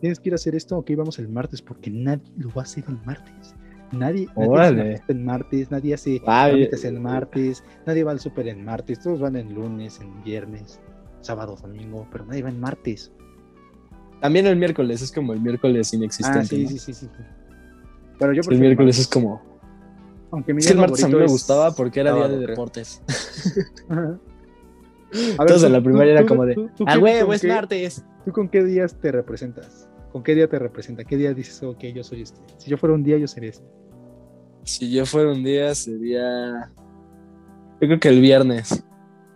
Tienes que ir a hacer esto. Ok, vamos el martes. Porque nadie lo va a hacer el martes. Nadie, nadie hace el martes. Nadie hace Ah, trámites el martes. Nadie va al súper el martes. Todos van el lunes, en viernes, sábado, domingo. Pero nadie va el martes. También el miércoles es como el miércoles Ah, inexistente. sí, ¿no? sí, sí, sí. sí. Pero yo Sí, el miércoles es como. Aunque mi Es que el martes a mí me gustaba porque era día de deportes. *laughs* Entonces, en la tú- primaria era tú- como de, tú- tú Ah, huevo, es qué- martes. ¿Tú con qué días te representas? ¿Con qué día te representa? ¿Qué día dices, ok, yo soy este? Si yo fuera un día, yo sería este. Si yo fuera un día, sería. Yo creo que el viernes.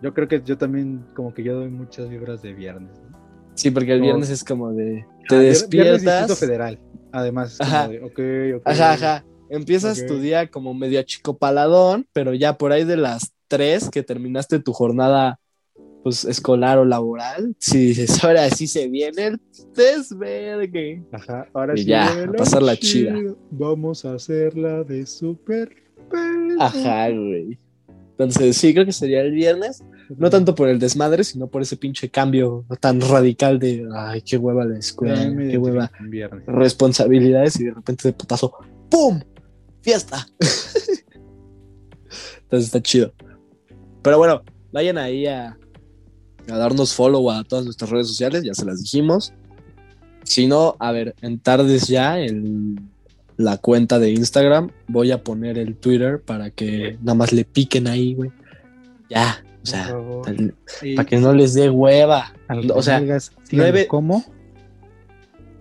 Yo creo que yo también, como que yo doy muchas vibras de viernes. ¿no? Sí, porque el No. viernes es como de. Te Ah, vier- Viernes Distrito despiertas. Federal. Además, es como Ajá. de, ok, ok. Ajá, ajá. Empiezas tu día como medio achicopaladón, pero ya por ahí de las 3 que terminaste tu jornada pues escolar o laboral, si dices, ahora sí se viene el desvergue. Ajá, ahora Y sí. ya, viene a pasarla chido. chida. Vamos a hacerla de super. Ajá, güey. Entonces, sí, creo que sería el viernes. No tanto por el desmadre, sino por ese pinche cambio tan radical de, ay, qué hueva la escuela, qué hueva viernes. responsabilidades y de repente de putazo, ¡pum! ¡Fiesta! *laughs* Entonces está chido. Pero bueno, vayan ahí a, a darnos follow a todas nuestras redes sociales, ya se las dijimos. Si no, a ver, en tardes ya, en la cuenta de Instagram, voy a poner el Twitter para que nada más le piquen ahí, güey. Ya, o sea, para que no les dé hueva. a los O sea, nueve- como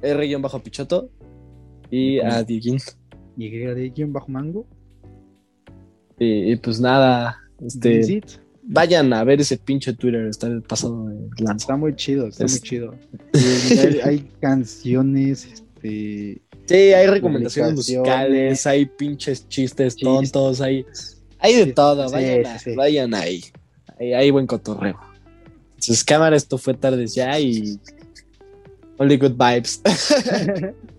R-Pichoto y ¿Cómo? a Dieguín. y bajo mango. Y, y pues nada, este, Visit. Vayan a ver ese pinche Twitter, está pasado de lanza. Está muy chido, está Es- muy chido. Hay, hay canciones, este, Sí, hay recomendaciones musicales, hay pinches chistes Chistes. tontos, hay, hay de Sí, todo, vayan, sí, a- sí. vayan ahí. Hay, hay buen cotorreo. Entonces, cámara, esto fue tardes ya y *laughs* only good vibes. *laughs*